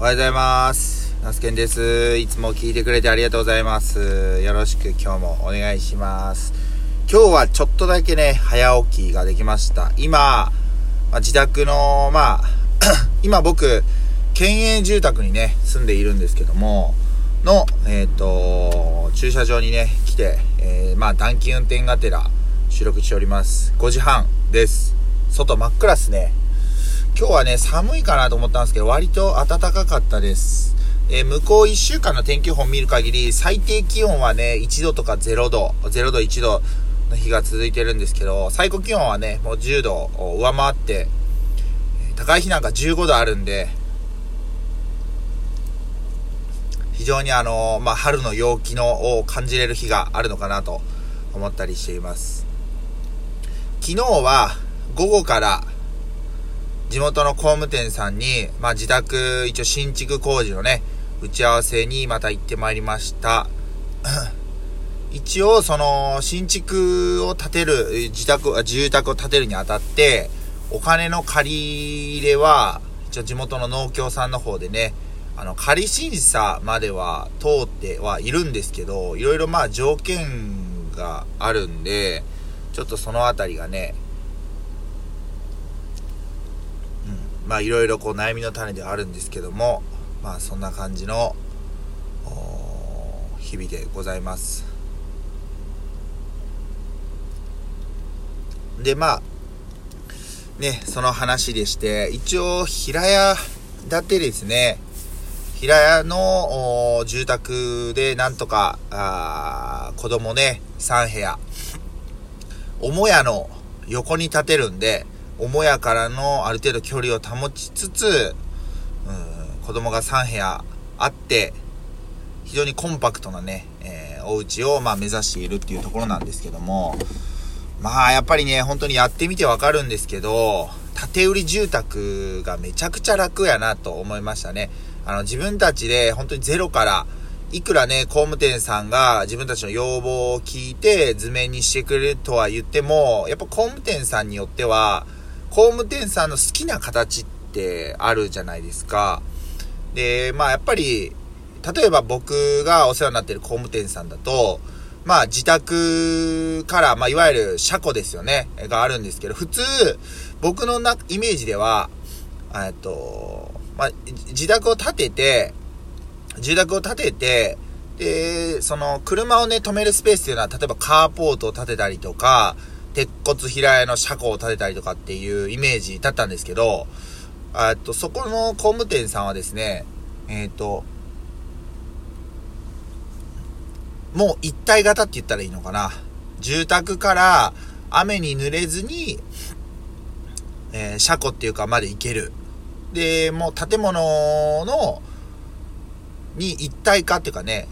おはようございます。ナスケンです。いつも聞いてくれてありがとうございます。よろしく今日もお願いします。今日はちょっとだけね、早起きができました。今、ま自宅の、まあ、今僕、県営住宅にね、住んでいるんですけども、の、えっ、と、駐車場にね、来て、えーまあ、短期運転がてら収録しております。5時半です。外真っ暗っすね。今日はね、寒いかなと思ったんですけど、割と暖かかったです。えー向こう1週間の天気予報を見る限り、最低気温はね、1度とか0度、0度、1度の日が続いてるんですけど、最高気温はね、もう10度を上回って、高い日なんか15度あるんで、非常にあのーまあ、春の陽気のを感じれる日があるのかなと思ったりしています。昨日は午後から地元の工務店さんに、まあ、自宅、一応新築工事のね、打ち合わせにまた行ってまいりました。一応、その、新築を建てる、自宅、住宅を建てるにあたって、お金の借り入れは、一応地元の農協さんの方でね、あの、仮審査までは通ってはいるんですけど、いろいろまあ条件があるんで、ちょっとそのあたりがね、うん、まあいろいろこう悩みの種ではあるんですけども、まあそんな感じの、日々でございます。で、まあ、ね、その話でして、一応平屋建てですね、平屋の住宅でなんとか、あ子供ね、3部屋、母屋の横に建てるんで、母屋からのある程度距離を保ちつつ、うん、子供が3部屋あって、非常にコンパクトなね、えーお家をまあ目指しているっていうところなんですけども、まあやっぱりね、本当にやってみてわかるんですけど、建売住宅がめちゃくちゃ楽やなと思いましたね。あの自分たちで本当にゼロから、いくらね、工務店さんが自分たちの要望を聞いて図面にしてくれるとは言っても、やっぱ工務店さんによっては、工務店さんの好きな形ってあるじゃないですか。で、まあやっぱり、例えば僕がお世話になってる工務店さんだと、まあ自宅から、まあいわゆる車庫ですよね、があるんですけど、普通、僕のなイメージでは、えっと、まあ、自宅を建てて、住宅を建てて、で、その車をね、止めるスペースっていうのは、例えばカーポートを建てたりとか、鉄骨平屋の車庫を建てたりとかっていうイメージだったんですけど、えっと、そこの工務店さんはですね、えっと、もう一体型って言ったらいいのかな。住宅から雨に濡れずに、えー車庫っていうかまで行ける。で、もう建物の、に一体化っていうかね、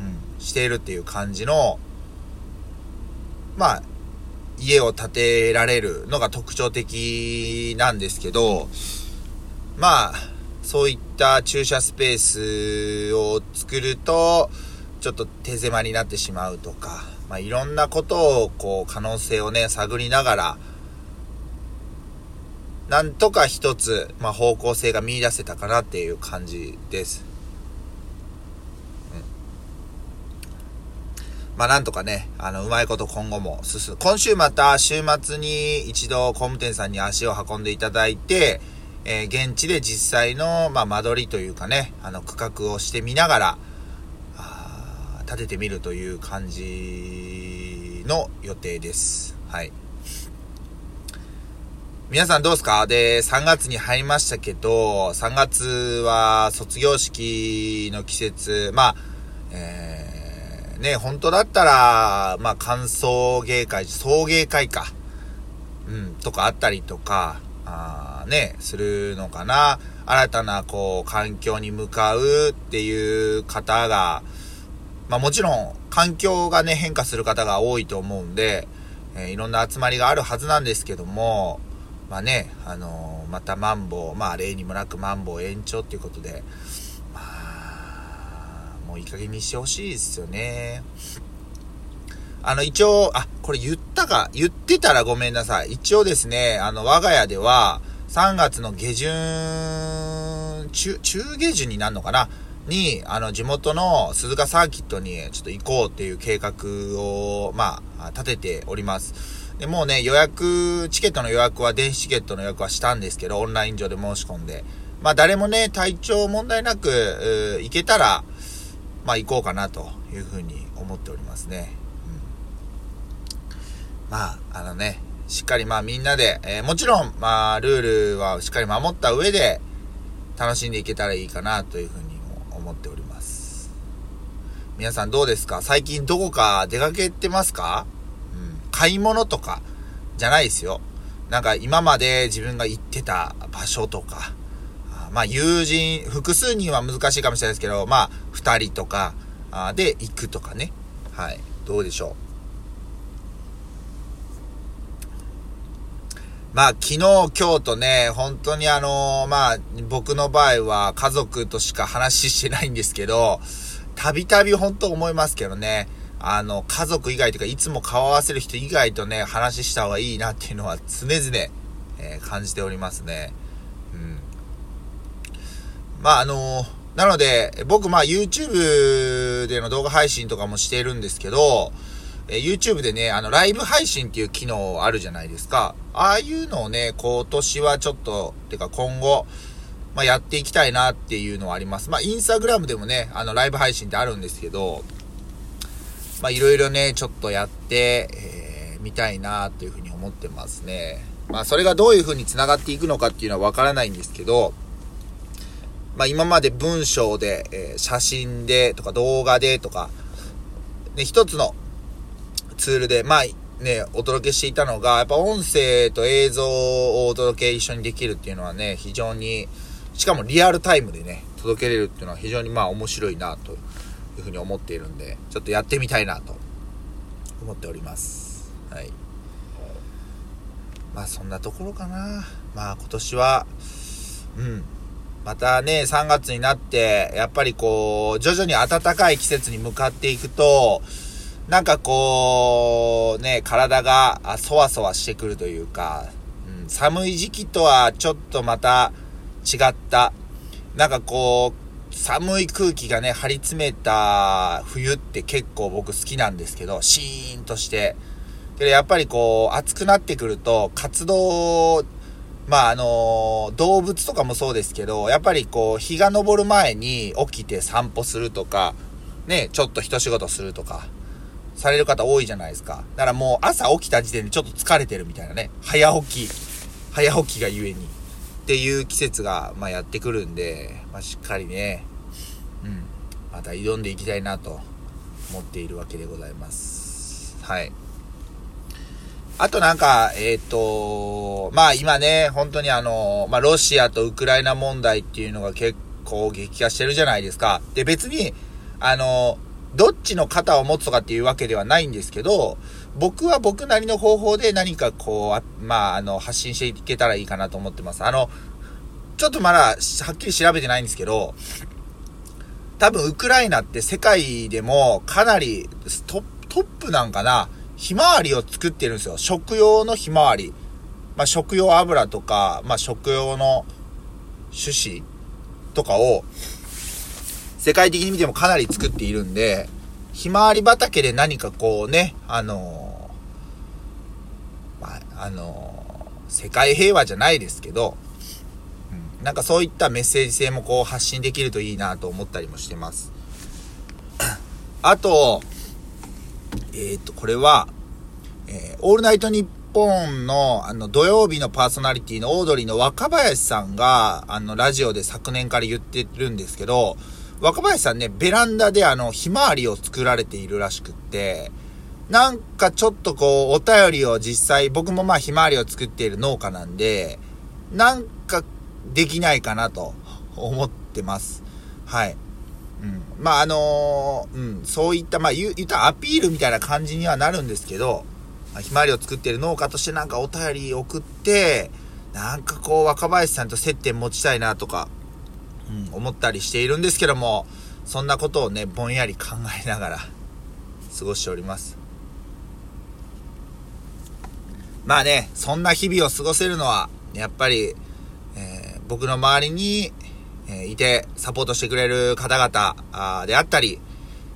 うん、しているっていう感じの、まあ、家を建てられるのが特徴的なんですけど、まあ、そういった駐車スペースを作ると、ちょっと手狭になってしまうとか、まあ、いろんなことを、こう、可能性をね、探りながら、なんとか一つ、まあ、方向性が見出せたかなっていう感じです。まあなんとかね、あの、うまいこと今後も進む。今週また週末に一度工務店さんに足を運んでいただいて、えー現地で実際の、まあ間取りというかね、あの、区画をしてみながら、あ立ててみるという感じの予定です。はい。皆さんどうですか？で、3月に入りましたけど、3月は卒業式の季節、まあ、えー、ね、本当だったら、まあ、歓送迎会、送迎会か、うん、とかあったりとか、あね、するのかな。新たな、こう、環境に向かうっていう方が、まあもちろん、環境がね、変化する方が多いと思うんで、えーいろんな集まりがあるはずなんですけども、まあね、あのーまたマンボウ、まあ例にもなくマンボウ延長っていうことで、もういい加減にしてほしいですよね。あの、一応、あ、これ言ったか、言ってたらごめんなさい。一応ですね、あの、我が家では、3月の下旬、中、中下旬になるのかな？に、あの、地元の鈴鹿サーキットにちょっと行こうっていう計画を、まあ、立てております。で、もうね、予約、チケットの予約は、電子チケットの予約はしたんですけど、オンライン上で申し込んで。まあ、誰もね、体調問題なく、行けたら、まあ、行こうかなというふうに思っておりますね。うん、まあ、あのね、しっかりまあみんなで、えー、もちろん、まあ、ルールはしっかり守った上で、楽しんでいけたらいいかなというふうにも思っております。皆さんどうですか？最近どこか出かけてますか？うん。買い物とか、じゃないですよ。なんか今まで自分が行ってた場所とか、まあ友人、複数人は難しいかもしれないですけど、まあ二人とかで行くとかね。はい。どうでしょう。まあ、昨日、今日とね、本当にあのー、まあ、僕の場合は家族としか話してないんですけど、たびたび本当思いますけどね、あの、家族以外というか、いつも顔合わせる人以外とね、話した方がいいなっていうのは常々、えー、感じておりますね。まあ、あの、なので、僕、まあ、YouTube での動画配信とかもしてるんですけど、え YouTube でね、あの、ライブ配信っていう機能あるじゃないですか。ああいうのをね、今年はちょっと、てか今後、まあ、やっていきたいなっていうのはあります。まあ、インスタグラムでもね、あの、ライブ配信ってあるんですけど、まあ、いろいろね、ちょっとやって、えー、みたいなというふうに思ってますね。まあ、それがどういうふうに繋がっていくのかっていうのはわからないんですけど、まあ、今まで文章で、えー、写真でとか動画でとか、ね、一つのツールで、まあ、ね、お届けしていたのが、やっぱ音声と映像をお届け一緒にできるっていうのはね、非常に、しかもリアルタイムでね、届けれるっていうのは非常にまあ面白いなというふうに思っているんで、ちょっとやってみたいなと思っております。はい。まあそんなところかな。まあ今年は、うん。またね、3月になって、やっぱりこう、徐々に暖かい季節に向かっていくと、なんかこう、ね、体がそわそわしてくるというか、うん、寒い時期とはちょっとまた違った、なんかこう、寒い空気がね、張り詰めた冬って結構僕好きなんですけど、シーンとして。けどやっぱりこう、暑くなってくると、活動、まああの、動物とかもそうですけど、やっぱりこう、日が昇る前に起きて散歩するとか、ね、ちょっと一仕事するとか、される方多いじゃないですか。だからもう朝起きた時点でちょっと疲れてるみたいなね。早起き、早起きがゆえに。っていう季節が、まあ、やってくるんで、まあ、しっかりね、うん、また挑んでいきたいなと思っているわけでございます。はい。あとなんか、えっ、ー、と、まあ今ね、本当にあの、まあロシアとウクライナ問題っていうのが結構激化してるじゃないですか。で、別に、あの、どっちの肩を持つとかっていうわけではないんですけど、僕は僕なりの方法で何かこう、まあ、あの、発信していけたらいいかなと思ってます。あの、ちょっとまだ、はっきり調べてないんですけど、多分ウクライナって世界でもかなりトップなんかな、ひまわりを作ってるんですよ。食用のひまわり。まあ、食用油とか、まあ、食用の種子とかを、世界的に見てもかなり作っているんで、ひまわり畑で何かこうね、あのー、まあ、あのー、世界平和じゃないですけど、うん、なんかそういったメッセージ性もこう発信できるといいなと思ったりもしてます。あと、えっ、と、これは、えー、オールナイトニッポンの、あの、土曜日のパーソナリティのオードリーの若林さんが、あの、ラジオで昨年から言ってるんですけど、若林さんね、ベランダであの、ひまわりを作られているらしくって、なんかちょっとこう、お便りを実際、僕もまあひまわりを作っている農家なんで、なんかできないかなと思ってます。はい。うん。まああのー、うん、そういった、まあ言ったアピールみたいな感じにはなるんですけど、まあ、ひまわりを作ってる農家としてなんかお便り送って、なんかこう若林さんと接点持ちたいなとか、うん、思ったりしているんですけども、そんなことをね、ぼんやり考えながら過ごしております。まあね、そんな日々を過ごせるのは、やっぱり、えー、僕の周りに、えいて、サポートしてくれる方々であったり、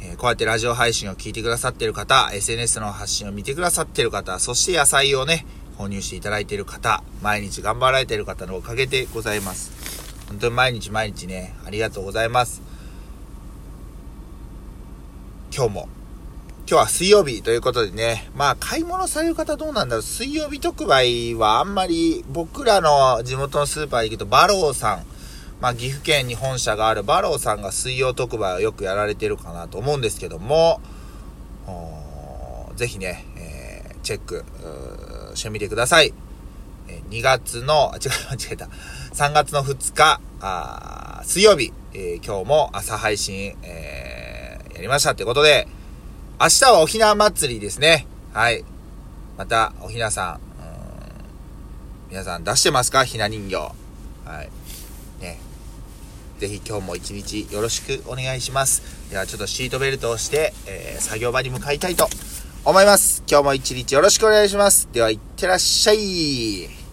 えこうやってラジオ配信を聞いてくださっている方、SNS の発信を見てくださっている方、そして野菜をね、購入していただいている方、毎日頑張られている方のおかげでございます。本当に毎日毎日ね、ありがとうございます。今日も、今日は水曜日ということでね、まあ買い物される方どうなんだろう、水曜日特売はあんまり僕らの地元のスーパー行くとバローさん、まあ岐阜県に本社があるバローさんが水曜特売をよくやられてるかなと思うんですけども、ぜひね、えー、チェックしてみてください。2月の、あ、違う、間違えた。3月の2日、あ水曜日、えー、今日も朝配信、えー、やりましたってことで、明日はおひな祭りですね。はい。また、おひなさん、皆さん出してますか？ひな人形。はい。ね。ぜひ今日も一日よろしくお願いします。ではちょっとシートベルトをして、えー、作業場に向かいたいと思います。今日も一日よろしくお願いします。では、いってらっしゃい。